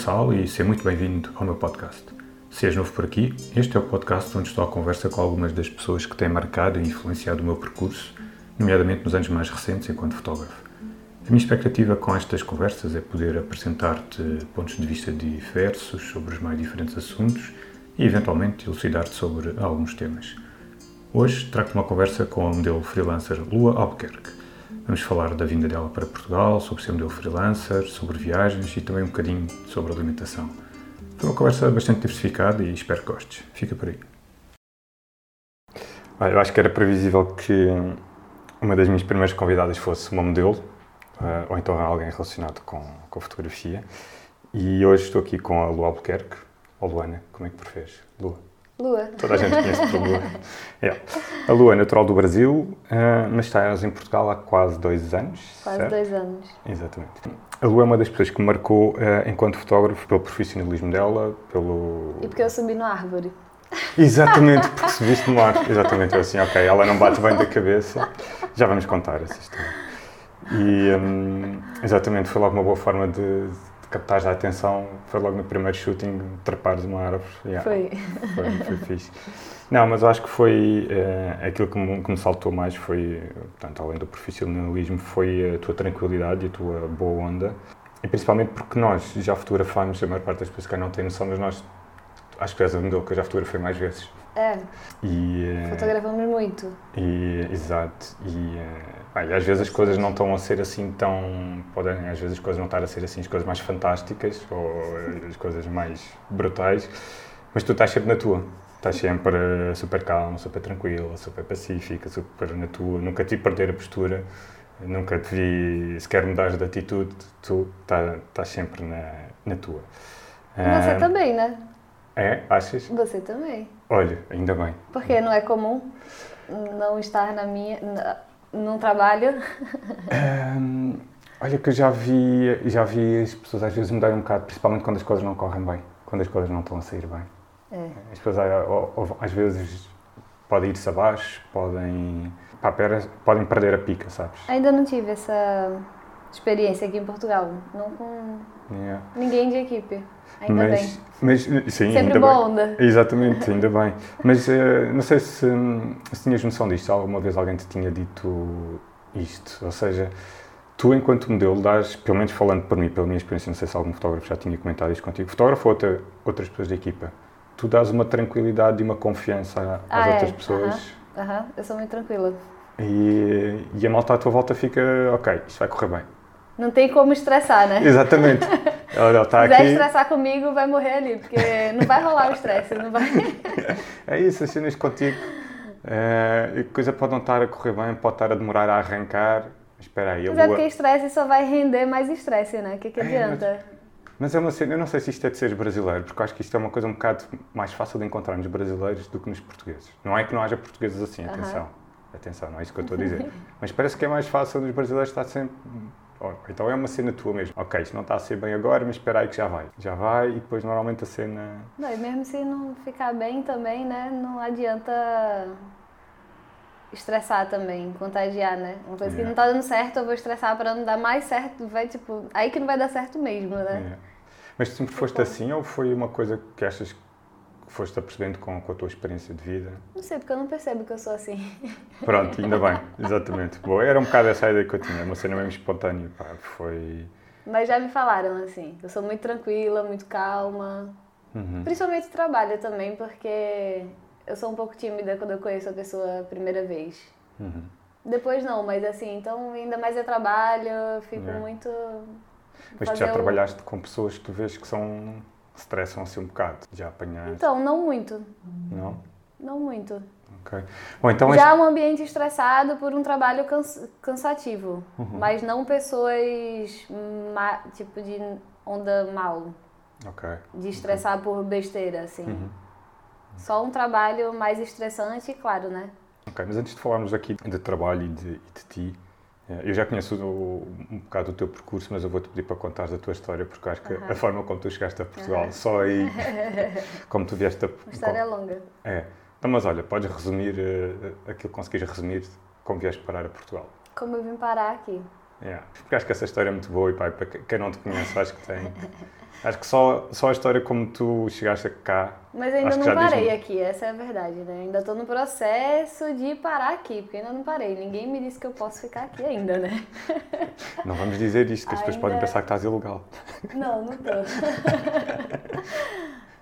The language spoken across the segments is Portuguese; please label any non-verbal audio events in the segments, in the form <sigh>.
Gonçalo e seja muito bem-vindo ao meu podcast. Se és novo por aqui, este é o podcast onde estou à conversa com algumas das pessoas que têm marcado e influenciado o meu percurso, nomeadamente nos anos mais recentes enquanto fotógrafo. A minha expectativa com estas conversas é poder apresentar-te pontos de vista diversos sobre os mais diferentes assuntos e, eventualmente, elucidar-te sobre alguns temas. Hoje trago-te uma conversa com a modelo freelancer Lua Albuquerque. Vamos falar da vinda dela para Portugal, sobre ser modelo freelancer, sobre viagens e também um bocadinho sobre alimentação. Foi uma conversa bastante diversificada e espero que gostes. Fica por aí. Eu acho que era previsível que uma das minhas primeiras convidadas fosse uma modelo, uh, ou então alguém relacionado com, com fotografia. E hoje estou aqui com a Lua Albuquerque. Ou Luana, como é que preferes? Lua. Lua. Toda a gente conhece por Lua. <laughs> É. A Lua é natural do Brasil, uh, mas estás em Portugal há quase dois anos. Quase certo? dois anos. Exatamente. A Lua é uma das pessoas que me marcou uh, enquanto fotógrafo pelo profissionalismo dela, pelo. E porque eu subi na árvore. Exatamente, porque <laughs> subiste no ar. Exatamente, eu assim, ok, ela não bate bem da cabeça. Já vamos contar essa história. E um, exatamente, foi logo uma boa forma de, de captar a atenção. Foi logo no primeiro shooting, trepares uma árvore. Yeah, Foi. Foi, foi fixe. Não, mas eu acho que foi eh, aquilo que me, que me saltou mais foi, portanto, além do profissionalismo, foi a tua tranquilidade e a tua boa onda. E principalmente porque nós já fotografámos, a maior parte das pessoas que não têm noção, mas nós acho que és a modelo que eu já fotografei mais vezes. É, E, eh, fotografamos muito. e, exato. E, eh, pá, e às vezes as coisas não estão a ser assim tão. Podem, às vezes as coisas não estar a ser assim as coisas mais fantásticas ou eh, as coisas mais brutais, mas tu estás sempre na tua. Estás sempre eh, super calma, super tranquila, super pacífica, super na tua. Nunca te perder a postura, nunca te vi sequer mudar de atitude. Tu tá- estás sempre na, na tua. Você Ah, também, né? É? Achas? Você também. Olha, ainda bem. Porque não é comum não estar na minha. Na, num trabalho. Hum, olha que eu já vi, já vi as pessoas às vezes mudarem um bocado, principalmente quando as coisas não correm bem, quando as coisas não estão a sair bem. É. As pessoas ah, às vezes podem ir-se abaixo, podem, pá, pera- podem perder a pica, sabes? Ainda não tive essa experiência aqui em Portugal. Não com Yeah. ninguém de equipe. Ainda mas, bem. mas, sim, Sempre ainda boa bem. onda. Exatamente, ainda <laughs> bem. Mas eh, não sei se, se tinhas noção disto, se alguma vez alguém te tinha dito isto. Ou seja, tu, enquanto modelo, dás, pelo menos falando por mim, pela minha experiência, não sei se algum fotógrafo já tinha comentado isto contigo, fotógrafo ou outra, outras pessoas da equipa, tu dás uma tranquilidade e uma confiança às Ah, é? outras pessoas Aham, aham, eu sou muito tranquila. e, e a malta à tua volta fica, ok, isto vai correr bem. Não tem como estressar, né? Exatamente. <laughs> Ela está Se quiser aqui. estressar comigo, vai morrer ali, porque não vai rolar o estresse, não vai. <laughs> É isso, as cenas contigo. A coisa pode não estar a correr bem, pode estar a demorar a arrancar. Espera aí, Mas é lua. porque estresse só vai render mais estresse, né? O que, que É, adianta? Mas é uma cena, eu não sei se isto é de seres brasileiro, porque eu acho que isto é uma coisa um bocado mais fácil de encontrar nos brasileiros do que nos portugueses. Não é que não haja portugueses assim, atenção. Atenção, não é isso que eu estou a dizer. <laughs> Mas parece que é mais fácil nos brasileiros estar sempre. Oh, então é uma cena tua mesmo. Ok, isto não está a ser bem agora, mas espera aí que já vai. Já vai e depois normalmente a cena. Não, e mesmo se não ficar bem também, né? Não adianta estressar também, contagiar, né? Uma coisa que É. não tá dando certo, eu vou estressar pra não dar mais certo, vai tipo. Aí que não vai dar certo mesmo, né? É. Mas sempre foste assim ou foi uma coisa que achas que foste apercebendo com, com a tua experiência de vida? Não sei, porque eu não percebo que eu sou assim. <laughs> Pronto, ainda bem, exatamente. Boa, era um bocado essa ideia que eu tinha, uma cena mesmo espontânea. Pá, foi. Mas já me falaram assim, eu sou muito tranquila, muito calma. Uhum. Principalmente trabalho também, porque eu sou um pouco tímida quando eu conheço a pessoa a primeira vez. Uhum. Depois não, mas assim, então ainda mais eu trabalho, eu fico É. muito. Mas tu já o- trabalhaste com pessoas que tu vês que são. Estressam assim um bocado. Já apanhaste? Então, não muito. Não? Não muito. Ok. Ou então Já um ambiente estressado por um trabalho cans- cansativo, Uhum. mas não pessoas tipo de onda mal, este. Ok. de estressar por besteira, assim. Uhum. Só um trabalho mais estressante, claro, né? Ok, mas antes de falarmos aqui de trabalho e de, e de ti, eu já conheço o- um bocado o teu percurso, mas eu vou-te pedir para contares a tua história, porque acho que a forma como tu chegaste a Portugal, só aí, <laughs> como tu vieste a... A história é longa. É. Então, mas olha, podes resumir eh, aquilo que conseguires resumir como vieste parar a Portugal. Como eu vim parar aqui? Yeah. Porque acho que essa história é muito boa e pá, para quem não te conhece, acho que tem. <laughs> Acho que só, só a história como tu chegaste cá. Mas ainda não parei aqui, essa é a verdade, né? Ainda estou no processo de parar aqui, porque ainda não parei. Ninguém me disse que eu posso ficar aqui ainda, né? <laughs> Não vamos dizer isto, que as pessoas podem pensar que estás ilegal. Não, não estou.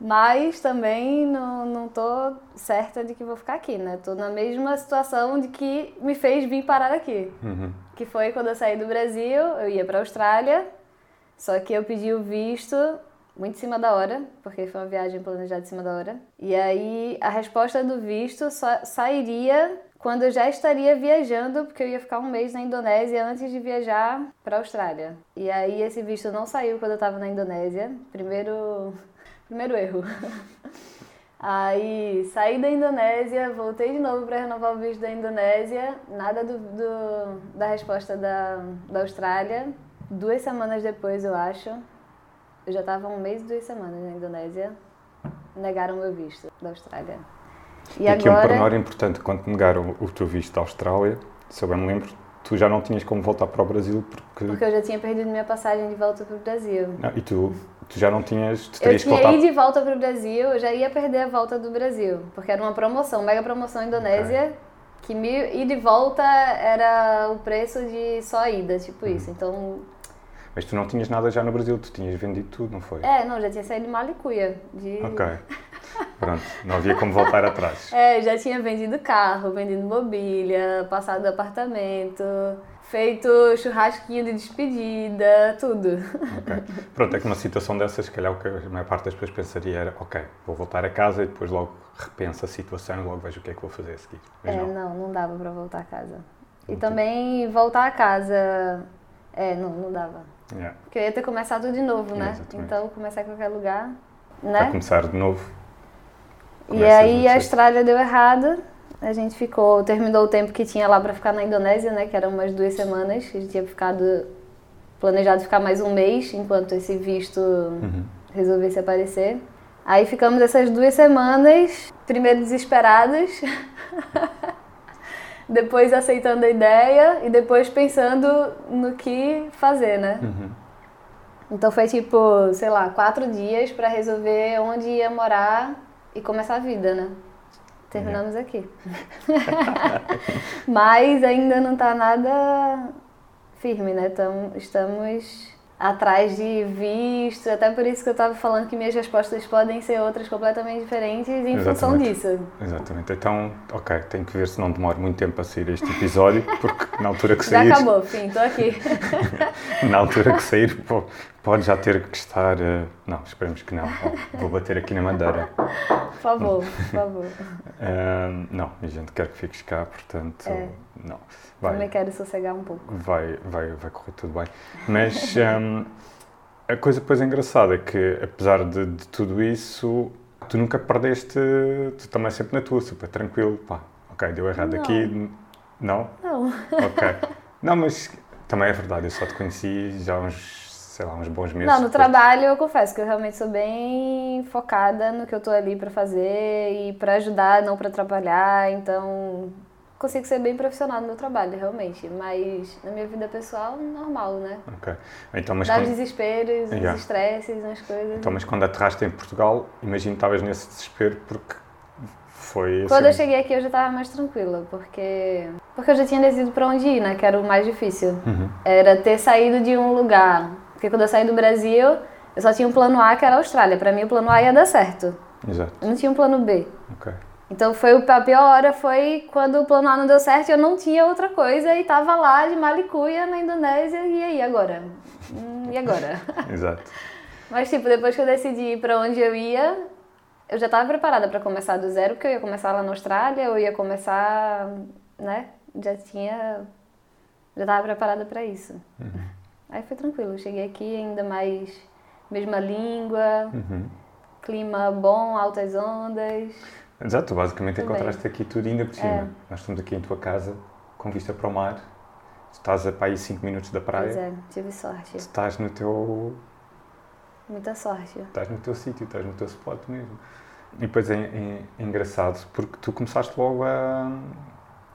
Mas também não, não tô certa de que vou ficar aqui, né? Tô na mesma situação de que me fez vir parar aqui. Uhum. Que foi quando eu saí do Brasil, eu ia para a Austrália, só que eu pedi o visto muito em cima da hora, porque foi uma viagem planejada em cima da hora. E aí a resposta do visto só sairia quando eu já estaria viajando, porque eu ia ficar um mês na Indonésia antes de viajar para a Austrália. E aí esse visto não saiu quando eu estava na Indonésia. Primeiro <laughs> Primeiro erro. <laughs> Aí saí da Indonésia, voltei de novo para renovar o visto da Indonésia, nada do, do, da resposta da, da Austrália. Duas semanas depois, eu acho, eu já estava um mês e duas semanas na Indonésia, negaram o meu visto da Austrália. E, e aqui agora... um pormenor importante, quando negaram o teu visto da Austrália, se eu bem me lembro, tu já não tinhas como voltar para o Brasil porque... Porque eu já tinha perdido minha passagem de volta para o Brasil. Não, e tu tu já não tinhas. Tu eu tinha ido de volta para o Brasil, eu já ia perder a volta do Brasil, porque era uma promoção, mega promoção Indonésia, okay. que ir de volta era o preço de só ida, tipo uhum. isso. Então. Mas tu não tinhas nada já no Brasil, tu tinhas vendido tudo, não foi? É, não, já tinha saído de Malicuia. De... Ok. Pronto, não havia como voltar atrás. <laughs> É, já tinha vendido carro, vendido mobília, passado apartamento feito churrasquinho de despedida, tudo. Okay. Pronto, é que uma situação dessas, se calhar o que a maior parte das pessoas pensaria era, ok, vou voltar a casa e depois logo repenso a situação e logo vejo o que é que vou fazer a seguir. Mas é, não. não, não dava para voltar a casa. E também voltar a casa, é, não, não dava. Yeah. Porque eu ia ter começado de novo, né? Exatamente. Então, começar em qualquer lugar, né? Para começar de novo. E aí a estrada deu errado a gente ficou, terminou o tempo que tinha lá para ficar na Indonésia, né? Que eram umas duas semanas. A gente tinha ficado planejado ficar mais um mês enquanto esse visto uhum. resolvesse aparecer. Aí ficamos essas duas semanas, primeiro desesperadas, <laughs> depois aceitando a ideia e depois pensando no que fazer, né? Uhum. Então foi tipo, sei lá, quatro dias para resolver onde ia morar e começar a vida, né? Terminamos é. aqui. <laughs> Mas ainda não está nada firme, né? Tamo, estamos atrás de visto, até por isso que eu estava falando que minhas respostas podem ser outras completamente diferentes em Exatamente. função disso. Exatamente. Então, ok, tenho que ver se não demora muito tempo a sair este episódio, porque na altura que sair... Já acabou, fim, estou aqui. <laughs> na altura que sair, pô, pode já ter que estar... Uh... Não, esperemos que não. <laughs> Vou bater aqui na madeira. Por favor, por favor. Uh, não, a gente quer que fiques cá, portanto, é. não. Vai, Também quero sossegar um pouco. Vai, vai, vai correr tudo bem. Mas <laughs> um, a coisa depois engraçada é que, apesar de, de, tudo isso, tu nunca perdeste, tu também sempre na tua, super tranquilo, pá, ok, deu errado não. aqui, não? Não. Ok. Não, mas também é verdade, eu só te conheci já há uns sei lá, uns bons meses. Não, no trabalho eu confesso que eu realmente sou bem focada no que eu tô ali para fazer e para ajudar, não para atrapalhar. Então, consigo ser bem profissional no meu trabalho, realmente. Mas na minha vida pessoal, normal, né? Ok. Então, mas Dá quando... desesperos, yeah. os estresses, as coisas. Então, mas quando aterraste em Portugal, imagino que estavas nesse desespero porque foi Quando assim... eu cheguei aqui eu já estava mais tranquila, porque porque eu já tinha decidido para onde ir, né? Que era o mais difícil. Uhum. Era ter saído de um lugar. Porque quando eu saí do Brasil, eu só tinha um plano A, que era a Austrália. Para mim, o plano A ia dar certo. Exato. Eu não tinha um plano B. Ok. Então foi a pior hora foi quando o plano A não deu certo e eu não tinha outra coisa e tava lá de Malicuia na Indonésia e aí agora? Hum, e agora? <laughs> Exato. Mas tipo, depois que eu decidi para onde eu ia, eu já estava preparada para começar do zero, porque eu ia começar lá na Austrália, eu ia começar, né? Já tinha já estava preparada para isso. Uhum. Aí foi tranquilo, eu cheguei aqui ainda mais mesma língua, uhum. clima bom, altas ondas. Exato, basicamente encontraste aqui tudo ainda por cima. É. Nós estamos aqui em tua casa, com vista para o mar. Estás a para aí 5 minutos da praia. Pois é, tive sorte. Estás no teu. Muita sorte. Estás no teu sítio, estás no teu spot mesmo. E depois é, é, é, engraçado porque tu começaste logo a,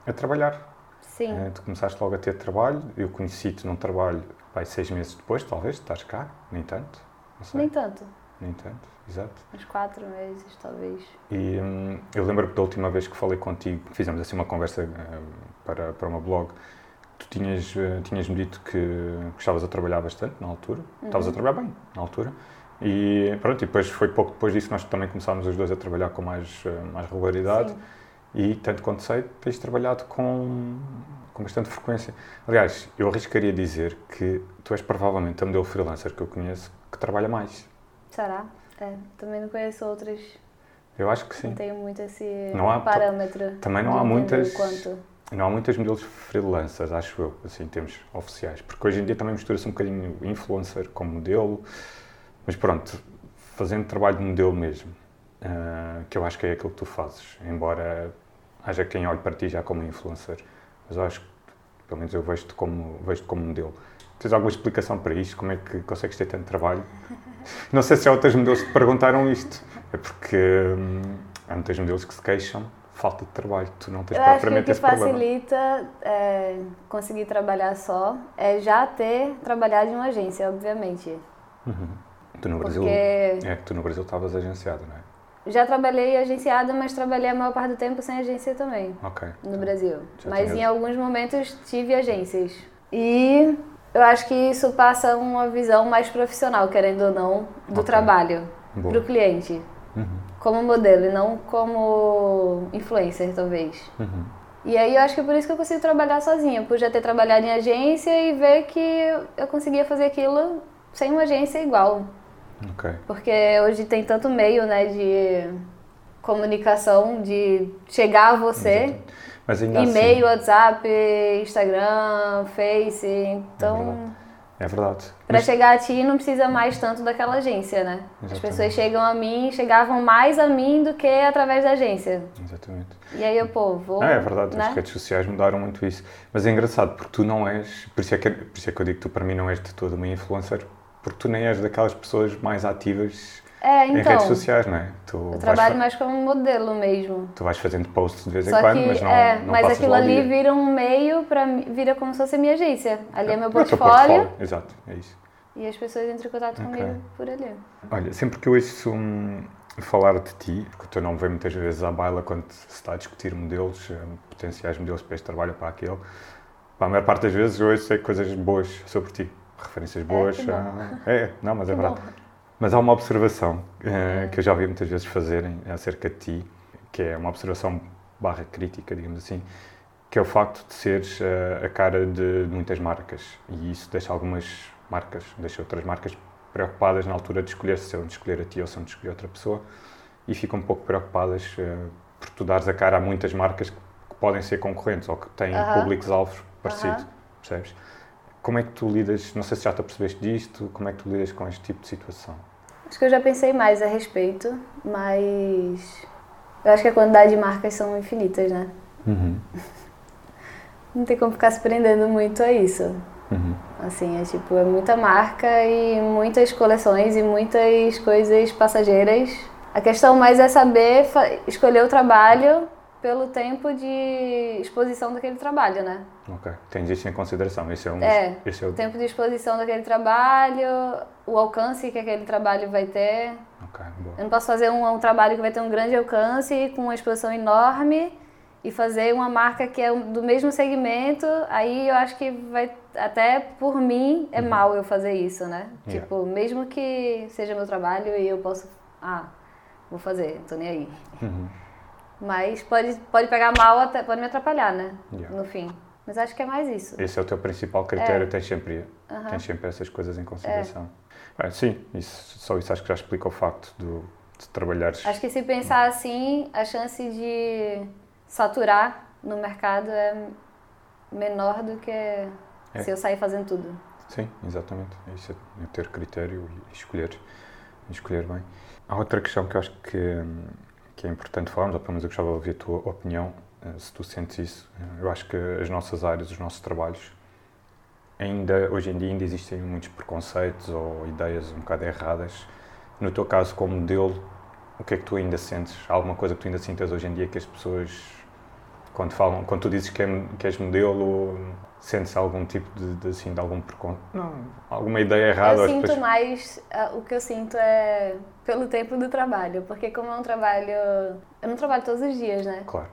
a trabalhar. Sim. Uh, tu começaste logo a ter trabalho, eu conheci-te num trabalho, vai, seis meses depois, talvez, estás cá, nem tanto, não sei. Nem tanto. Nem tanto, exato. Uns quatro meses, talvez. E hum, eu lembro que da última vez que falei contigo, fizemos assim uma conversa uh, para, para uma blog, tu tinhas, uh, tinhas-me dito que, estavas a trabalhar bastante na altura, uhum. estavas a trabalhar bem na altura, e pronto, e depois foi pouco depois disso que nós também começámos os dois a trabalhar com mais, uh, mais regularidade. Sim. E, tanto quanto sei, tens trabalhado com, com bastante frequência. Aliás, eu arriscaria dizer que tu és provavelmente a modelo freelancer que eu conheço que trabalha mais. Será? É, também não conheço outras. Eu acho que sim. Não tenho muito esse não há, parâmetro. Também não há muitas. Quanto. Não há muitas modelos freelancers, acho eu, assim, em termos oficiais. Porque hoje em dia também mistura-se um bocadinho influencer com modelo. Mas pronto, fazendo trabalho de modelo mesmo, uh, que eu acho que é aquilo que tu fazes. Embora haja quem olhe para ti já como influencer. Mas eu acho que, pelo menos eu vejo-te como, vejo como modelo. Tens alguma explicação para isto? Como é que consegues ter tanto trabalho? <laughs> Não sei se há outras modelos que te perguntaram isto. É porque hum, há muitos modelos que se queixam falta de trabalho. Tu não tens eu propriamente acho que o que facilita é, conseguir trabalhar só é já ter trabalhado em uma agência, obviamente. Uhum. Tu no Brasil, Porque... é que tu no Brasil estavas agenciado, não é? Já trabalhei agenciada, mas trabalhei a maior parte do tempo sem agência também. Ok. No Brasil. Mas em alguns momentos tive agências. E eu acho que isso passa uma visão mais profissional, querendo ou não, do okay. trabalho para o cliente. Uhum. Como modelo e não como influencer, talvez. Uhum. E aí eu acho que é por isso que eu consigo trabalhar sozinha, por já ter trabalhado em agência e ver que eu conseguia fazer aquilo sem uma agência igual. Okay. Porque hoje tem tanto meio, né, de comunicação, de chegar a você. E-mail, assim... WhatsApp, Instagram, Face, então... É verdade. Para Mas... chegar a ti não precisa mais tanto daquela agência, né? Exatamente. As pessoas chegam a mim, chegavam mais a mim do que através da agência. Exatamente. E aí eu, pô, vou... é verdade, né? as redes sociais mudaram muito isso. Mas é engraçado, porque tu não és... Por isso é que, por isso é que eu digo que tu para mim não és de todo uma influencer, porque tu nem és daquelas pessoas mais ativas é, então, em redes sociais, não é? Tu eu trabalho mais como modelo mesmo. Tu vais fazendo posts de vez em quando, mas não, é, não Mas aquilo ali vira um meio para vira como se fosse a minha agência. Ali é, é meu portfólio. É portfólio. Exato, é isso. E as pessoas entram em contato okay. comigo por ali. Olha, sempre que eu ouço um, falar de ti, que o teu nome vem muitas vezes à baila quando se está a discutir modelos, eh, potenciais modelos para este trabalho ou para aquele, a maior parte das vezes eu ouço coisas boas sobre ti referências é, boas. É, é, não, mas <laughs> é verdade. Mas há uma observação uh, que eu já ouvi muitas vezes fazerem acerca de ti, que é uma observação barra crítica, digamos assim, que é o facto de seres uh, a cara de, muitas marcas. E isso deixa algumas marcas, deixa outras marcas preocupadas na altura de escolher se são de escolher a ti ou se são de escolher outra pessoa e ficam um pouco preocupadas uh, por tu dares a cara a muitas marcas que, que podem ser concorrentes ou que têm uh -huh. públicos-alvos parecidos, uh -huh. percebes? Como é que tu lidas, não sei se já te apercebeste disto, como é que tu lidas com este tipo de situação? Acho que eu já pensei mais a respeito, mas eu acho que a quantidade de marcas são infinitas, né? Uhum. <laughs> Não tem como ficar se prendendo muito a isso. Uhum. Assim, é tipo, é muita marca e muitas coleções e muitas coisas passageiras. A questão mais é saber escolher o trabalho pelo tempo de exposição daquele trabalho, né? Ok, tem isso em consideração. Esse é um. É, esse é o tempo de exposição daquele trabalho, o alcance que aquele trabalho vai ter. Ok, boa. Eu não posso fazer um, um trabalho que vai ter um grande alcance, com uma exposição enorme, e fazer uma marca que é do mesmo segmento, aí eu acho que vai, até por mim, é uhum. mal eu fazer isso, né? Yeah. Tipo, mesmo que seja meu trabalho e eu posso. Ah, vou fazer, tô nem aí. Uhum. Mas pode, pode pegar mal, pode me atrapalhar, né? Yeah. No fim. Mas acho que é mais isso. Esse é o teu principal critério, é. tens, sempre, uhum. tens sempre essas coisas em consideração. É. sim, isso, só isso acho que já explica o facto do, de trabalhares. Acho que se pensar assim, a chance de saturar no mercado é menor do que é. se eu sair fazendo tudo. Sim, exatamente. Isso é ter critério e escolher, escolher bem. Há outra questão que eu acho que hum, que é importante falarmos, ou pelo menos eu gostava de ouvir a tua opinião, eh, se tu sentes isso. Eu acho que as nossas áreas, os nossos trabalhos, ainda, hoje em dia, ainda existem muitos preconceitos ou ideias um bocado erradas. No teu caso, como modelo, o que é que tu ainda sentes? Há alguma coisa que tu ainda sintas hoje em dia que as pessoas Quando, falam, quando tu dizes que, é, que és modelo, sentes algum tipo de, de, assim, de algum preconceito? Não, alguma ideia errada? Eu sinto depois... mais, uh, o que eu sinto é pelo tempo do trabalho, porque como é um trabalho, eu não trabalho todos os dias, né? Claro.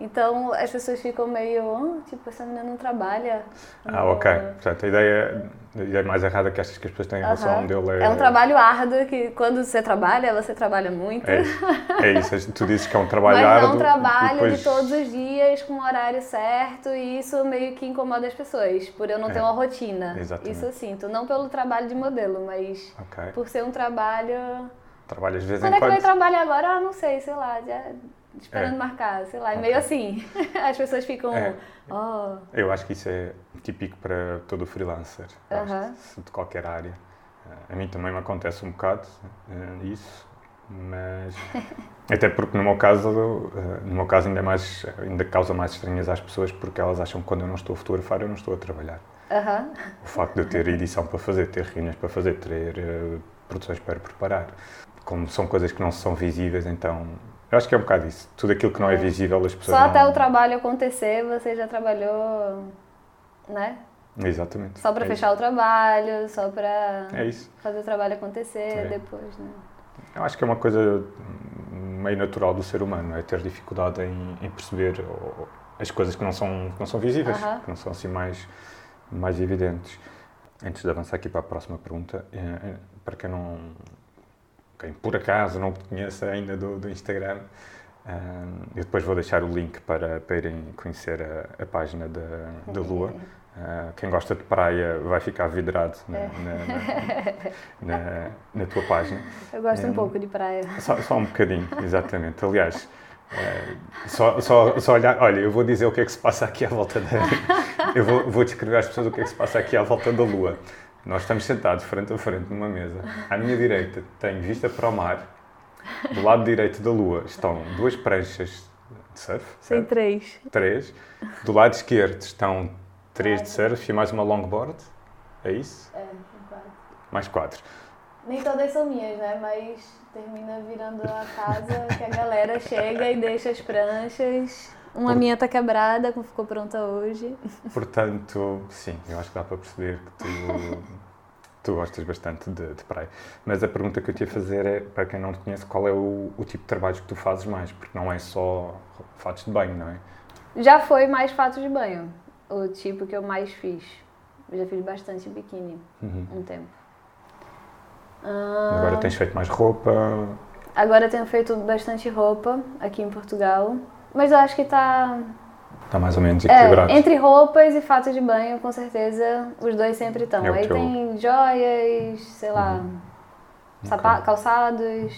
Então as pessoas ficam meio, oh, tipo, essa menina não trabalha. Ah, ok. Portanto, a ideia, a ideia mais errada que achas que as pessoas têm em relação ao modelo é... É um trabalho árduo que quando você trabalha, você trabalha muito. É isso. É isso. Tu dizes que é um trabalho Mas árduo. Mas é um trabalho depois... de todos os dias, com o horário certo, e isso meio que incomoda as pessoas, por eu não é. ter uma rotina. Exatamente. Isso eu sinto. Não pelo trabalho de modelo, mas okay. por ser um trabalho... Trabalho às vezes quando é que vai trabalhar agora? Ah, não sei, sei lá, já esperando é. marcar, sei lá, é meio assim. <laughs> As pessoas ficam. É. Oh. Eu acho que isso é típico para todo freelancer, uh -huh. de qualquer área. A mim também me acontece um bocado uh, isso, mas <laughs> até porque no meu caso, uh, no meu caso ainda mais ainda causa mais estranhas às pessoas porque elas acham que quando eu não estou a fotografar eu não estou a trabalhar. -huh. O facto de eu ter edição para fazer, ter reuniões para fazer, ter uh, produções para preparar, como são coisas que não são visíveis, então eu acho que é um bocado isso. Tudo aquilo que não é, é visível, as pessoas Só não... até o trabalho acontecer, você já trabalhou, né? Exatamente. Só para é fechar isso. o trabalho, só para é fazer o trabalho acontecer é. depois, né? Eu acho que é uma coisa meio natural do ser humano, é ter dificuldade em, em perceber as coisas que não são, que não são visíveis, uh -huh. que não são assim mais, mais evidentes. Antes de avançar aqui para a próxima pergunta, é, é, para quem não, quem por acaso não te conheça ainda do, do Instagram, um, eu depois vou deixar o link para, para irem conhecer a, a página da, da Lua. Uh, quem gosta de praia vai ficar vidrado na, é. na, na, na, tua página. Eu gosto um, um pouco de praia. Só, só um bocadinho, exatamente. Aliás, uh, só, só, só olhar, olha, eu vou dizer o que é que se passa aqui à volta da. Eu vou, vou descrever às pessoas o que é que se passa aqui à volta da Lua. Nós estamos sentados frente a frente numa mesa. À minha direita tenho vista para o mar. Do lado direito da lua estão duas pranchas de surf. Sim, três. Três. Do lado esquerdo estão três de surf e mais uma longboard. É isso? É, quatro. Mais quatro. Nem todas são minhas, né? Mas termina virando a casa que a galera chega e deixa as pranchas uma Por... minha está quebrada, como ficou pronta hoje. Portanto, sim, eu acho que dá para perceber que tu, <laughs> tu gostas bastante de, de, praia. Mas a pergunta que eu te ia fazer é, para quem não te conhece, qual é o, o tipo de trabalhos que tu fazes mais? Porque não é só fatos de banho, não é? Já foi mais fatos de banho, o tipo que eu mais fiz. Eu já fiz bastante biquíni uhum. um tempo. Agora tens feito mais roupa? Agora tenho feito bastante roupa aqui em Portugal. Mas eu acho que tá. Tá mais ou menos equilibrado. É, entre roupas e fatos de banho, com certeza, os dois sempre estão. É Aí tem joias, sei lá, uhum. okay. calçados.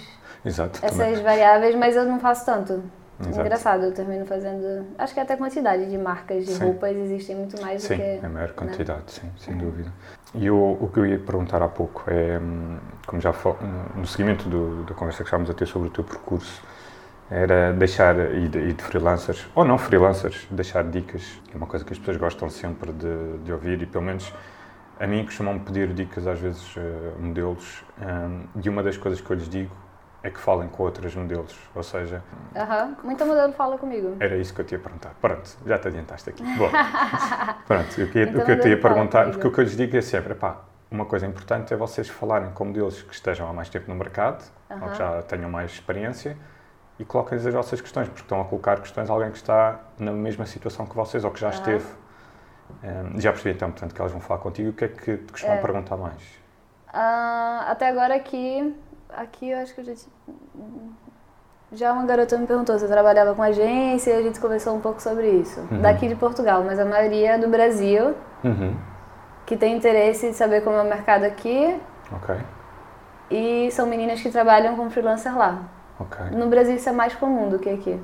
Exato. Essas também. variáveis, mas eu não faço tanto. Exato. Engraçado, eu termino fazendo. Acho que até a quantidade de marcas de sim. roupas existem muito mais sim, do que. Sim, é maior né? quantidade, né? sim, sem dúvida. E o, o que eu ia perguntar há pouco é, hum, como já no seguimento do, da conversa que estávamos a ter sobre o teu percurso, era deixar, e de, e de, freelancers, ou não freelancers, deixar dicas. É uma coisa que as pessoas gostam sempre de, de ouvir e pelo menos a mim costumam pedir dicas às vezes uh, modelos um, e uma das coisas que eu lhes digo é que falem com outros modelos, ou seja... Aham, muita modelo fala comigo. Era isso que eu te ia perguntar. Pronto, já te adiantaste aqui. Bom, <laughs> pronto, o que, o que eu te ia perguntar, porque o que eu lhes digo é sempre, pá, uma coisa importante é vocês falarem com modelos que estejam há mais tempo no mercado, ou que já tenham mais experiência, e coloquem-lhes as vossas questões, porque estão a colocar questões a alguém que está na mesma situação que vocês ou que já uhum. esteve. Um, já percebi então, portanto, que elas vão falar contigo. O que é que te costumam é. perguntar mais? Uh, até agora aqui, aqui eu acho que eu já já uma garota me perguntou se eu trabalhava com agência e a gente conversou um pouco sobre isso. Uhum. Daqui de Portugal, mas a maioria é do Brasil, uhum. que tem interesse em saber como é o mercado aqui. Ok. E são meninas que trabalham com freelancer lá. Okay. No Brasil isso é mais comum do que aqui.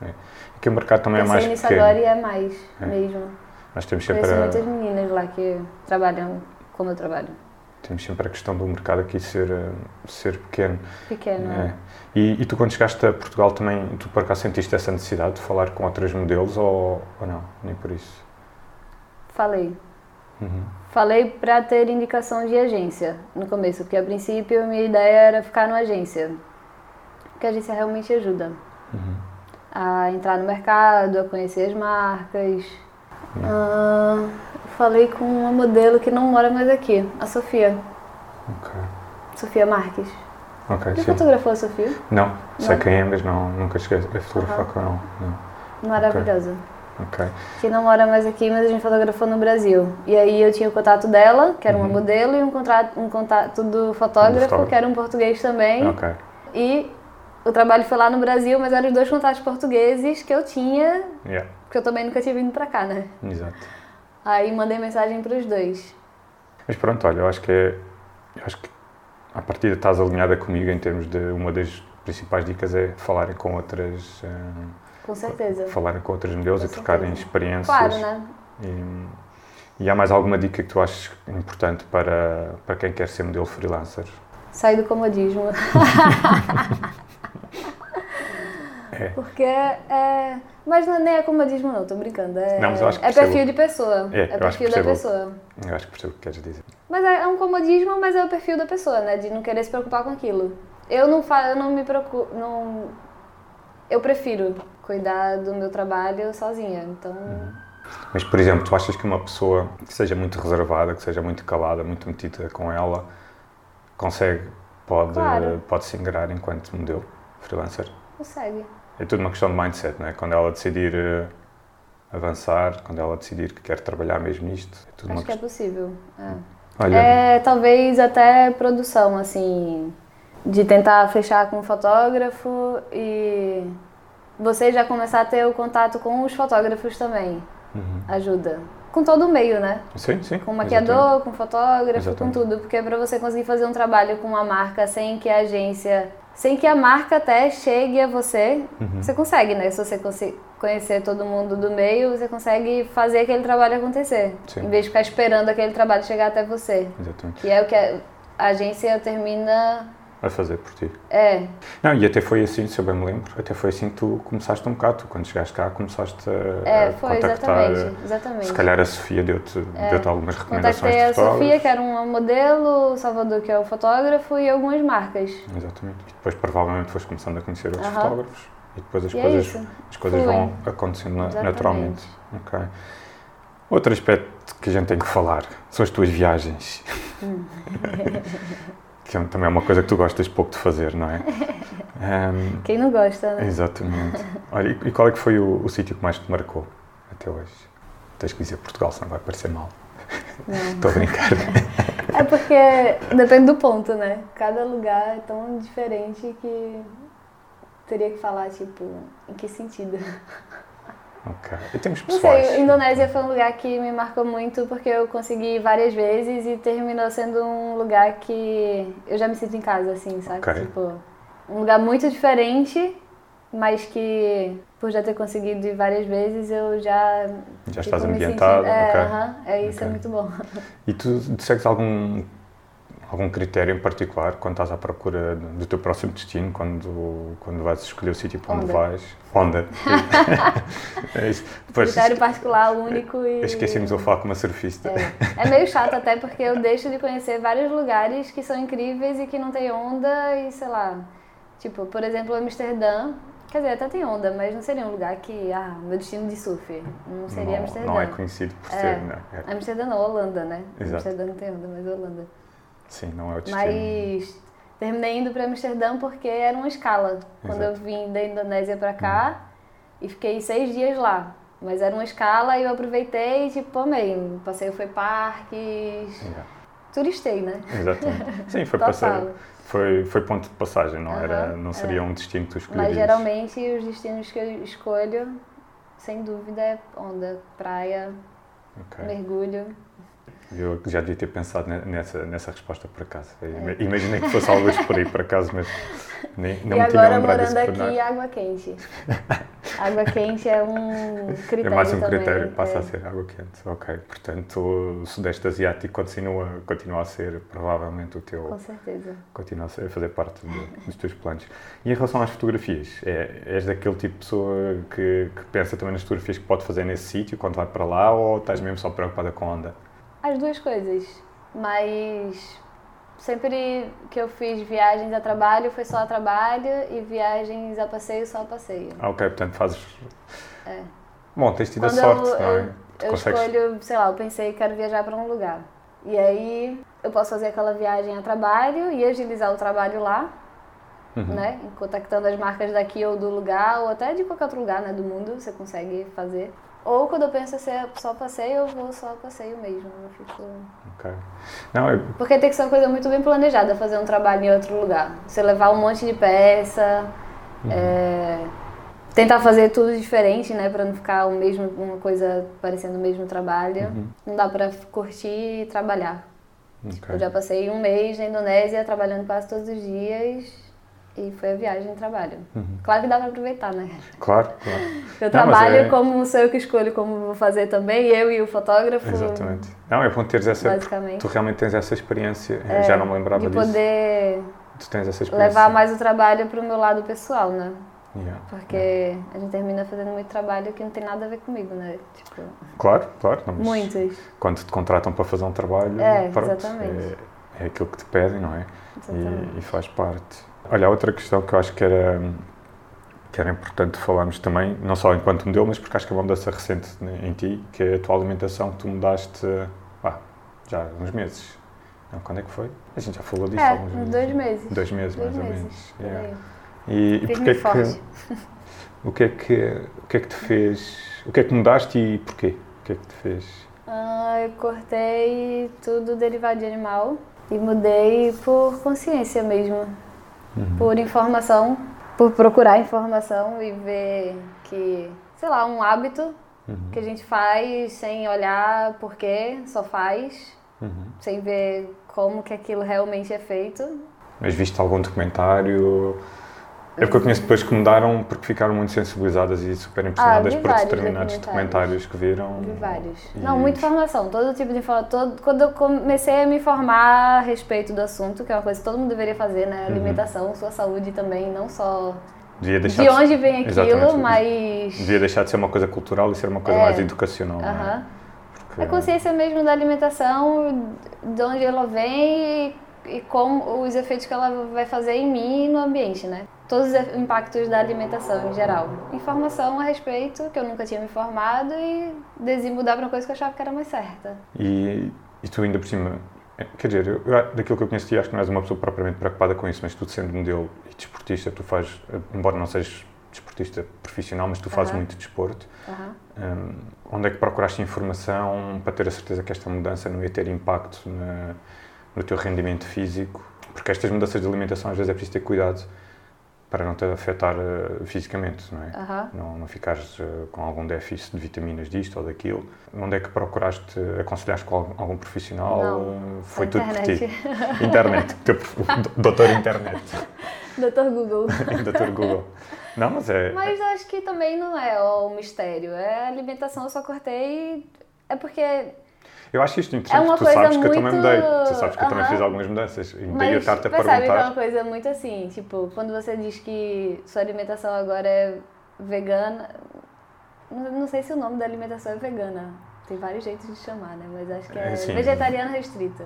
É. Aqui o mercado também é mais pequeno. e é mais é. mesmo. Nós temos sempre Conheço a... muitas meninas lá que trabalham como eu trabalho. Temos sempre a questão do mercado aqui ser, eh, ser pequeno. Pequeno, é. é. E, e, tu quando chegaste a Portugal também, tu por acaso sentiste essa necessidade de falar com outros modelos ou, ou não? Nem por isso? Falei. Uhum. Falei para ter indicação de agência no começo, porque a princípio minha ideia era ficar numa agência que a agência realmente ajuda. Uhum. a entrar no mercado, a conhecer as marcas. Uh, falei com uma modelo que não mora mais aqui, a Sofia. Ok. Sofia Marques. Ok, Já sim. fotografou a Sofia? Não, sei Não? quem é, mas não, nunca cheguei a fotografar Aham. com ela. Não. Maravilhosa. Ok. Que não mora mais aqui, mas a gente fotografou no Brasil. E aí eu tinha o contato dela, que era uma modelo, e um contato, um contato do fotógrafo, fotógrafo. que era um português também. E o trabalho foi lá no Brasil, mas eram os dois contatos portugueses que eu tinha, Yeah. porque eu também nunca tinha vindo pra cá, né? Exato. Aí mandei mensagem pros dois. Mas pronto, olha, eu acho que é. Eu acho que à partida estás alinhada comigo em termos de uma das principais dicas é falarem com outras. eh, Com certeza. falarem com outras modelos Com e trocarem certeza. experiências. Claro, né? E, e há mais alguma dica que tu achas importante para, para quem quer ser modelo freelancer? Sair do comodismo. <laughs> É. Porque é. Mas não, nem é comodismo, não, tô brincando. É, Não, mas eu acho que é percebo. perfil de pessoa. É, que perfil da pessoa. Eu acho que percebo o que queres dizer. Mas é, é um comodismo, mas é o perfil da pessoa, né? De não querer se preocupar com aquilo. Eu não falo, eu não me preocupo. Não... Eu prefiro cuidar do meu trabalho sozinha. Então. Mas, por exemplo, tu achas que uma pessoa que seja muito reservada, que seja muito calada, muito metida com ela, consegue, pode, Claro. pode se ingrar enquanto modelo freelancer? Consegue. É tudo uma questão de mindset, não é? Quando ela decidir eh, avançar, quando ela decidir que quer trabalhar mesmo nisto, é tudo Acho uma que é questão. possível. É. Olha, É, talvez até produção, assim, de tentar fechar com o fotógrafo e você já começar a ter o contato com os fotógrafos também. Uhum. Ajuda. Com todo o meio, né? sim, sim. Com exatamente. maquiador, com fotógrafo, Exatamente. com tudo. Porque para você conseguir fazer um trabalho com uma marca sem que a agência. Sem que a marca até chegue a você, Uhum. você consegue, né? Se você conhecer todo mundo do meio, você consegue fazer aquele trabalho acontecer. Sim. Em vez de ficar esperando aquele trabalho chegar até você. Exatamente. Que é o que a agência termina. A fazer por ti. É, Não, e até foi assim, se eu bem me lembro, até foi assim que tu começaste um bocado. Tu, quando chegaste cá, começaste a, é, a foi contactar. exatamente. Exatamente. Se calhar a Sofia deu-te deu algumas recomendações Contactei a de fotógrafos. Sofia, que era uma modelo, o Salvador, que é o fotógrafo, e algumas marcas. Exatamente. E depois provavelmente foste começando a conhecer outros Aham. fotógrafos e depois as E é coisas, isso. as coisas vão acontecendo Exatamente. naturalmente. Ok. Outro aspecto que a gente tem que falar são as tuas viagens. <laughs> <laughs> Que é- também é uma coisa que tu gostas pouco de fazer, não é? <laughs> Ahm, Quem não gosta, né? exatamente. Olha, e, e qual é que foi o, o sítio que mais te marcou até hoje? Tens que dizer Portugal, senão vai parecer mal. Estou a brincar. <laughs> É porque depende do ponto, né? Cada lugar é tão diferente que teria que falar, tipo, em que sentido? Ok. E temos Não pessoais. sei, Indonésia foi um lugar que me marcou muito porque eu consegui ir várias vezes e terminou sendo um lugar que eu já me sinto em casa, assim, sabe? Ok. Tipo, um lugar muito diferente, mas que por já ter conseguido ir várias vezes eu já. Já estás me ambientado, senti- É, ok. aham, é isso, Ok. é muito bom. E tu, tu segues algum, algum critério em particular quando estás à procura do teu próximo destino, quando, quando vais escolher o sítio para onde Onda. vais? Onda. <laughs> é isso. Depois, Critério particular, único e. esquecemos eu falar com uma surfista. É. É meio chato até porque eu deixo de conhecer vários lugares que são incríveis e que não tem onda e sei lá. Tipo, por exemplo, Amsterdã. Quer dizer, até tem onda, mas não seria um lugar que, ah, meu destino de surf. Não seria não, Amsterdã. não é conhecido por É. ser, não. É, Amsterdã não, Holanda, né? Exato. Amsterdã não tem onda, mas Holanda. Sim, não é o destino. Mas terminei indo para Amsterdã porque era uma escala. Quando eu vim da Indonésia para cá e fiquei seis dias lá. Mas era uma escala e eu aproveitei e tipo, amei. O passeio foi parques. Yeah, Turistei, né? Exatamente. <laughs> Sim, foi, passeio, foi, foi ponto de passagem, não, era, não seria é. um destino que tu escolherias. Mas geralmente os destinos que eu escolho, sem dúvida, é onda, praia, Ok. mergulho. Eu já devia ter pensado ne- nessa, nessa resposta por acaso. Ima- Imaginei que fosse algo por aí, por acaso, mas nem, não e me tinha agora lembrado desse morando aqui, água quente. água quente é um É critério mais um também. critério, passa é. a ser água quente. Ok, portanto, o Sudeste Asiático continua, continua a ser provavelmente o teu. Com certeza. Continua a, fazer parte do- dos teus planos. E em relação às fotografias, é, és daquele tipo de pessoa que, que pensa também nas fotografias que pode fazer nesse sítio quando vai para lá ou estás mesmo só preocupada com a onda? As duas coisas. Mas sempre que eu fiz viagens a trabalho, foi só a trabalho e viagens a passeio, só a passeio. Ah, ok, portanto fazes. É. Bom, tens tido Quando a sorte, eu, não é? eu, eu consegues. escolho, sei lá, eu pensei que quero viajar para um lugar. E aí eu posso fazer aquela viagem a trabalho e agilizar o trabalho lá, Uhum. né? Contactando as marcas daqui ou do lugar, ou até de qualquer outro lugar, né? Do mundo, você consegue fazer. Ou quando eu penso em ser só passeio, eu vou só passeio mesmo. Eu fico... Ok. Não, é. Porque tem que ser uma coisa muito bem planejada, fazer um trabalho em outro lugar. Você levar um monte de peça, é, tentar fazer tudo diferente, né? Pra não ficar o mesmo, uma coisa parecendo o mesmo trabalho. Não dá pra curtir e trabalhar. ok. Eu já passei um mês na Indonésia trabalhando quase todos os dias e foi a viagem e trabalho. Claro que dá pra aproveitar, né? Claro, claro. Eu Não, trabalho é- como sou eu que escolho como vou fazer também, eu e o fotógrafo. Exatamente. Não, é bom teres essa. Basicamente. Tu realmente tens essa experiência. É, Já não me lembrava de disso. poder Tu tens essa experiência. levar mais o trabalho pro meu lado pessoal, né? Yeah. Porque a gente termina fazendo muito trabalho que não tem nada a ver comigo, né? Tipo, Claro, claro. Não, muitos. Quando te contratam para fazer um trabalho, É, pronto, exatamente. É, é aquilo que te pedem, não é? Exatamente. E, e faz parte. Olha, outra questão que eu acho que era, que era importante falarmos também, não só enquanto modelo, mas porque acho que é uma mudança recente em ti, que é a tua alimentação que tu mudaste ah, já há uns meses. Não, quando é que foi? A gente já falou disso há É, alguns uns meses. dois meses. Dois meses, Dois mais ou meses. menos. por Yeah. E, e Firme porquê e forte. que, o que é que o que é que te fez, o que é que mudaste e porquê? O que é que te fez? Ah, eu cortei tudo derivado de animal e mudei por consciência mesmo. Uhum. Por informação, por procurar informação e ver que, sei lá, um hábito Uhum. que a gente faz sem olhar por quê, só faz, Uhum. sem ver como que aquilo realmente é feito. Mas viste algum documentário? É porque eu conheço pessoas que mudaram porque ficaram muito sensibilizadas e super impressionadas Ah, por determinados documentários documentários. que viram. Vi vários. E- Não, muita informação, todo tipo de informação. Quando eu comecei a me informar a respeito do assunto, que é uma coisa que todo mundo deveria fazer, né? Uhum. Alimentação, sua saúde também, não só Devia deixar de onde vem aquilo, Exatamente. mas. Devia deixar de ser uma coisa cultural e ser uma coisa É. mais educacional. não é? Aham. Porque- A consciência mesmo da alimentação, de onde ela vem e, e como os efeitos que ela vai fazer em mim e no ambiente, né? Todos os impactos da alimentação em geral. Informação a respeito, que eu nunca tinha me informado e decidi mudar para uma coisa que eu achava que era mais certa. E, e tu ainda por cima, é, quer dizer, eu, eu, daquilo que eu conheço ti, acho que não és uma pessoa propriamente preocupada com isso, mas tu sendo modelo e desportista, tu fazes, eh, embora não sejas desportista profissional, mas tu fazes Aham. muito desporto. Aham. Hum, onde é que procuraste informação para ter a certeza que esta mudança não ia ter impacto na- no teu rendimento físico? Porque estas mudanças de alimentação às vezes é preciso ter cuidado para não te afetar eh, fisicamente, não é? Não, não ficares eh, com algum déficit de vitaminas disto ou daquilo. Onde é que procuraste, aconselhaste com algum, algum profissional? Não, Eh, Foi tudo por ti? internet. <laughs> Doutor internet. Doutor Google. <laughs> doutor Google. Não, mas é... Mas acho que também não é o mistério. É a alimentação, eu só cortei. É porque. Eu acho isto interessante, É uma tu coisa sabes que eu também muito- mudei. Tu sabes que eu também fiz algumas mudanças. E eu Mas estar-te a percebe que é uma perguntar. coisa muito assim, tipo, quando você diz que sua alimentação agora é vegana. Não, sei se o nome da alimentação é vegana. Tem vários jeitos de chamar, né? Mas acho que é É, vegetariana restrita.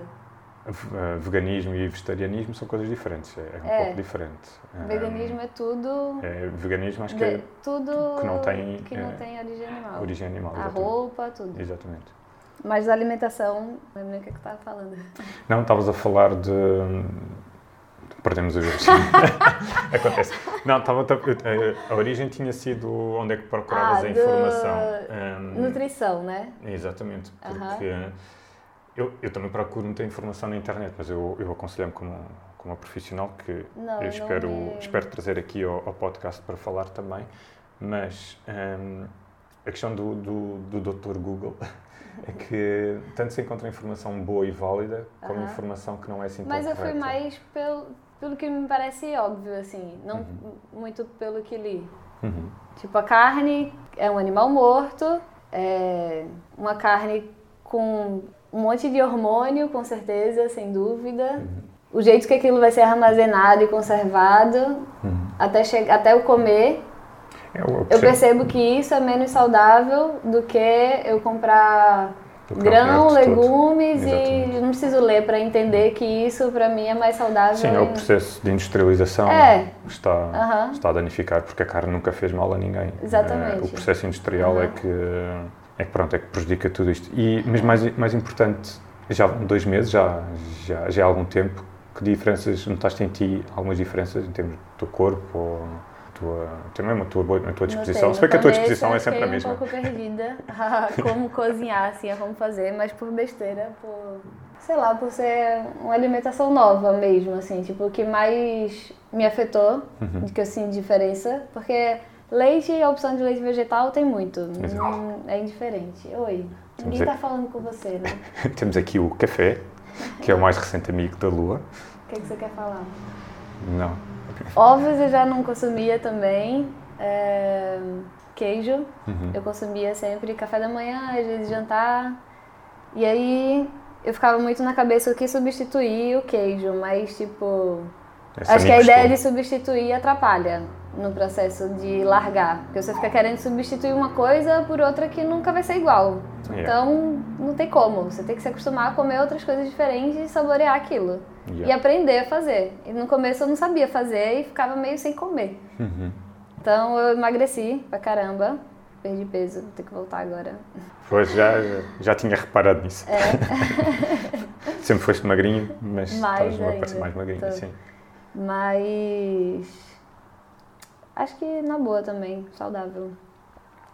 Eh, Veganismo e vegetarianismo são coisas diferentes. É, é um É. pouco diferente. Eh, Veganismo é tudo. É, veganismo acho que de- é tudo que não tem, que não é, tem origem animal. origem animal. A exatamente. roupa, tudo. Exatamente. Mas da alimentação, não lembro nem o que é que eu tava falando. Não, estavas a falar de. Perdemos os <laughs> dois. Acontece. Não, estava. A, a origem tinha sido onde é que procuravas Ah, a de informação. Ahm, Nutrição, né? Exatamente, porque eu, eu também procuro muita informação na internet, mas eu, eu aconselho-me como, como uma profissional que Não, eu espero, espero trazer aqui ao, ao podcast para falar também, mas hum, a questão do, do, do Dr. Google é que tanto se encontra informação boa e válida, como Aham. informação que não é assim tão Mas eu fui mais pelo, pelo que me parece óbvio, assim. Não Uhum. muito pelo que li. Uhum. Tipo, a carne é um animal morto, é uma carne com um monte de hormônio, com certeza, sem dúvida. Uhum. O jeito que aquilo vai ser armazenado e conservado até, até eu comer, eu, eu percebo- que isso é menos saudável do que eu comprar Grão, legumes e não preciso ler para entender que isso para mim é mais saudável. Sim, é o processo de industrialização é. está, uhum. está a danificar, porque a carne nunca fez mal a ninguém. Exatamente. É, o processo industrial uhum. é, que, é que pronto, é que prejudica tudo isto. E, mas mais, mais importante, já há dois meses, já, já, já há algum tempo, que diferenças, notaste em ti algumas diferenças em termos do teu corpo ou tua, também a tua, a tua disposição. Se bem que a tua disposição é sempre a mesma. Eu um pouco perdida <laughs> a como cozinhar, assim, a como fazer, mas por besteira, por, sei lá, por ser uma alimentação nova mesmo, assim, tipo, o que mais me afetou, uhum. que eu sinto diferença, porque leite, a opção de leite vegetal tem muito, hum, é indiferente. Oi, ninguém está falando com você, né? <laughs> Temos aqui o café, que é o mais recente amigo da Lua. O que, é que você quer falar? Não. Ovos eu já não consumia também. É, queijo, uhum. eu consumia sempre café da manhã, às vezes jantar. E aí eu ficava muito na cabeça o que substituir o queijo, mas tipo. Essa acho que a ideia de substituir atrapalha no processo de largar. Porque você fica querendo substituir uma coisa por outra que nunca vai ser igual. Yeah. Então, não tem como. Você tem que se acostumar a comer outras coisas diferentes e saborear aquilo. Yeah. E aprender a fazer. E no começo eu não sabia fazer e ficava meio sem comer. Uhum. Então, eu emagreci pra caramba. Perdi peso, vou ter que voltar agora. Pois, já, já tinha reparado nisso. É. <laughs> Sempre foste magrinho, mas mais estás mais magrinho, tô. sim. Mas Acho que na boa também, saudável.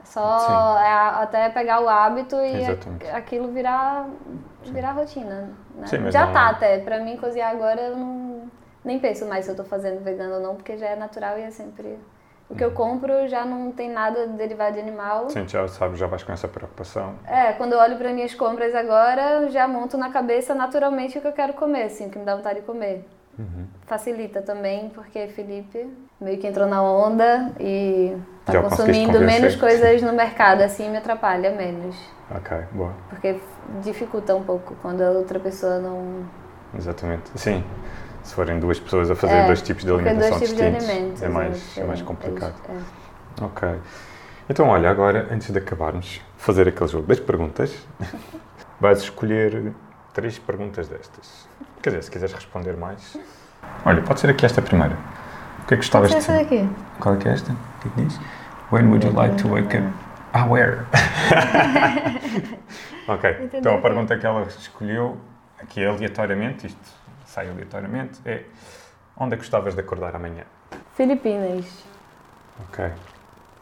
Só é até pegar o hábito e Exatamente. aquilo virar, virar rotina. Né? Sim, já não... tá até. Pra mim, cozinhar agora, eu não, nem penso mais se eu tô fazendo vegano ou não, porque já é natural e é sempre... O que eu uhum. compro já não tem nada derivado de animal. Sim, já sabe, já vais com essa preocupação. É, quando eu olho para minhas compras agora, já monto na cabeça naturalmente o que eu quero comer, assim, o que me dá vontade de comer. Uhum. Facilita também, porque Felipe meio que entrou na onda e tá Já consumindo menos coisas no mercado, assim me atrapalha menos. Ok, boa. Porque dificulta um pouco quando a outra pessoa não. Exatamente. Sim. Se forem duas pessoas a fazer é, dois tipos de alimentação dois tipos distintos, de alimentos, é, mais, é mais complicado. É. Ok. Então, olha, agora, antes de acabarmos, fazer aquele jogo das perguntas, <laughs> vais escolher três perguntas destas. Quer dizer, se quiseres responder mais. Olha, pode ser aqui esta primeira. O que é que gostavas de ser? Daqui. Qual é que é esta? O que é que diz? When would you like to wake up? Ah, where? <laughs> ok, então a pergunta que ela escolheu, aqui aleatoriamente, isto sai aleatoriamente, é onde é que gostavas de acordar amanhã? Filipinas. Ok.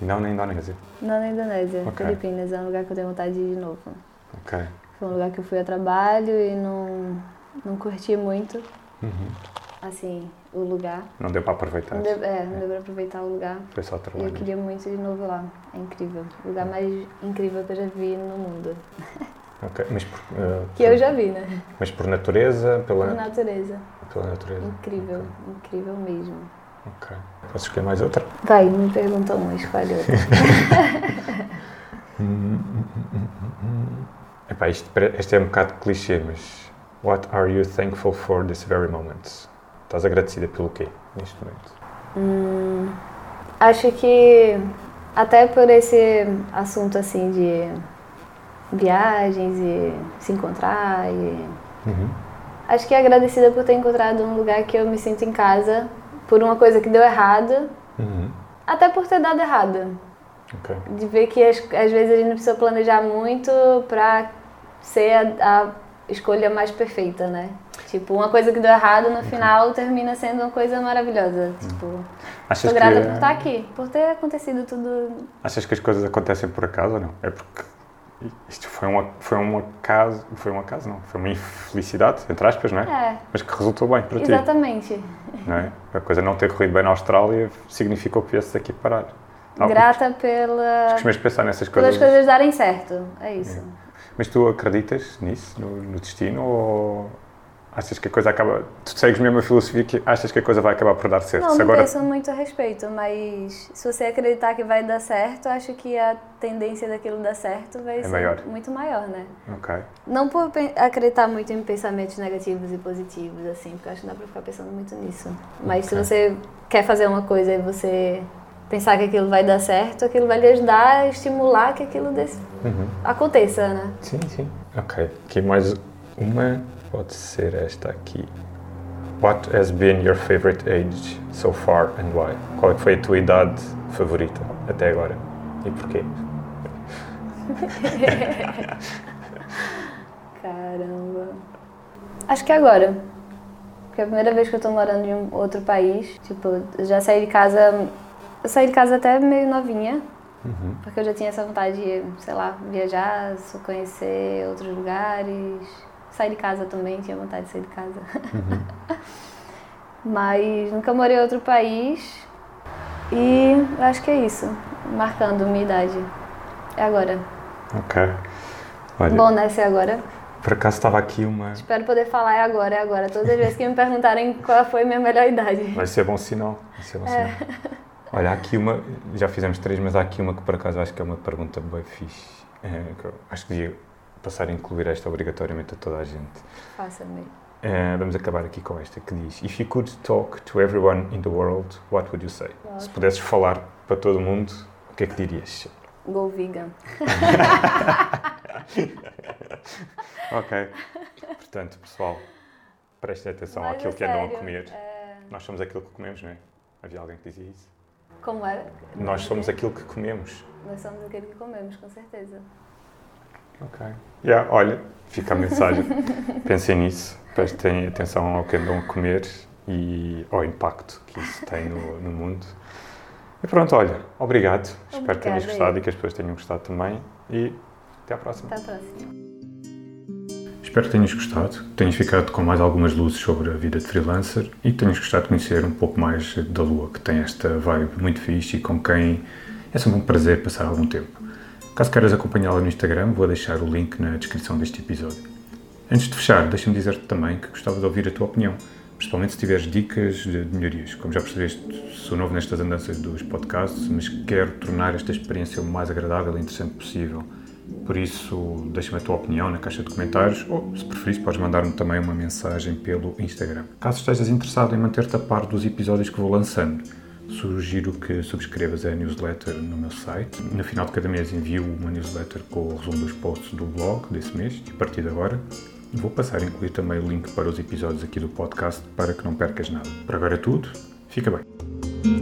Não na Indonésia? Não na Indonésia. Okay. Filipinas é um lugar que eu tenho vontade de ir de novo. Ok. Foi um lugar que eu fui a trabalho e não, não curti muito. Uhum. Assim, o lugar. Não deu para aproveitar. Não deu, é, não deu para aproveitar o lugar. Foi só trabalho. Eu queria muito ir de novo lá. É incrível. O lugar mais incrível que eu já vi no mundo. Ok, mas por, uh, Que eu já vi, né? Mas por natureza? Pela por natureza. Pela natureza. Incrível, okay. incrível mesmo. Ok. Posso escolher mais outra? Vai, me pergunta uma, escolhe outra. <laughs> Epá, isto, este é um bocado clichê, mas what are you thankful for this very moment? Estás agradecida pelo quê neste momento? Hum, acho que até por esse assunto assim de viagens e se encontrar e uhum. acho que agradecida por ter encontrado um lugar que eu me sinto em casa por uma coisa que deu errado uhum. até por ter dado errado okay. de ver que às, às vezes a gente não precisa planejar muito para ser a, a, escolha mais perfeita, né? Tipo, uma coisa que deu errado no final termina sendo uma coisa maravilhosa. Tipo, Achas grata que... por estar aqui, por ter acontecido tudo. Achas que as coisas acontecem por acaso ou não? É porque isto foi um, foi um acaso, foi um acaso não, foi uma infelicidade, entre aspas, não é? É. Mas que resultou bem para ti. Exatamente. Não é? A coisa não ter corrido bem na Austrália significou que viesse aqui parar. Grata pela... Costumas pensar nessas coisas. Pelas coisas darem certo, é isso. É. Mas tu acreditas nisso, no, no, destino, ou achas que a coisa acaba. Tu segues mesmo a filosofia que achas que a coisa vai acabar por dar certo? Não, não agora... penso muito a respeito, mas se você acreditar que vai dar certo, acho que a tendência daquilo dar certo vai é ser maior. muito maior, né? Ok. Não por acreditar muito em pensamentos negativos e positivos, assim, porque acho que não dá pra ficar pensando muito nisso. Mas okay. se você quer fazer uma coisa e você pensar que aquilo vai dar certo, aquilo vai lhe ajudar a estimular que aquilo desse, Uhum. aconteça, né? Sim, sim. Ok. Aqui mais uma. Pode ser esta aqui. What has been your favorite age so far and why? Qual é foi a tua idade favorita até agora? E porquê? <laughs> Caramba. Acho que é agora. Porque é a primeira vez que eu tô morando em um outro país. Tipo, eu já saí de casa. Eu saí de casa até meio novinha. Uhum. Porque eu já tinha essa vontade de, sei lá, viajar, conhecer outros lugares. Sair de casa também, tinha vontade de sair de casa. <laughs> Mas nunca morei em outro país. E acho que é isso. Marcando minha idade. É agora. Ok. Olha, Bom, né? Se é agora. por acaso estava aqui uma. Espero poder falar é agora, é agora. Todas as vezes que me perguntarem qual foi a minha melhor idade. Vai ser bom sinal. Vai ser bom É. sinal. Olha, há aqui uma. Já fizemos três, mas há aqui uma que por acaso acho que é uma pergunta bem fixe. É, que eu acho que passar a incluir esta obrigatoriamente a toda a gente. Faça-me. Eh, vamos acabar aqui com esta que diz: If you could talk to everyone in the world, what would you say? Se pudesses falar para todo mundo, o que é que dirias? Go vegan. <laughs> Ok. Portanto, pessoal, prestem atenção Mas àquilo é que andam a comer. é, Nós somos aquilo que comemos, não é? Havia alguém que dizia isso? Como era? Nós somos aquilo que comemos. Nós somos aquele que comemos, com certeza. Ok. Yeah, olha, fica a mensagem. <laughs> Pensem nisso, prestem atenção ao que andam a comer e ao impacto que isso tem no, no mundo. E pronto, olha, obrigado. Espero que tenhas gostado eu. e que as pessoas tenham gostado também. E até à próxima. Até a próxima. Espero que tenhas gostado, que tenhas ficado com mais algumas luzes sobre a vida de freelancer e que tenhas gostado de conhecer um pouco mais da Lua, que tem esta vibe muito fixe e com quem é sempre um prazer passar algum tempo. Caso queiras acompanhá-la no Instagram, vou deixar o link na descrição deste episódio. Antes de fechar, deixa-me dizer-te também que gostava de ouvir a tua opinião, principalmente se tiveres dicas de melhorias. Como já percebeste, sou novo nestas andanças dos podcasts, mas quero tornar esta experiência o mais agradável e interessante possível. Por isso, deixa-me a tua opinião na caixa de comentários ou, se preferires, podes mandar-me também uma mensagem pelo Instagram. Caso estejas interessado em manter-te a par dos episódios que vou lançando, sugiro que subscrevas a newsletter no meu site. No final de cada mês envio uma newsletter com o resumo dos posts do blog desse mês e a partir de agora vou passar a incluir também o link para os episódios aqui do podcast para que não percas nada. Por agora é tudo. Fica bem.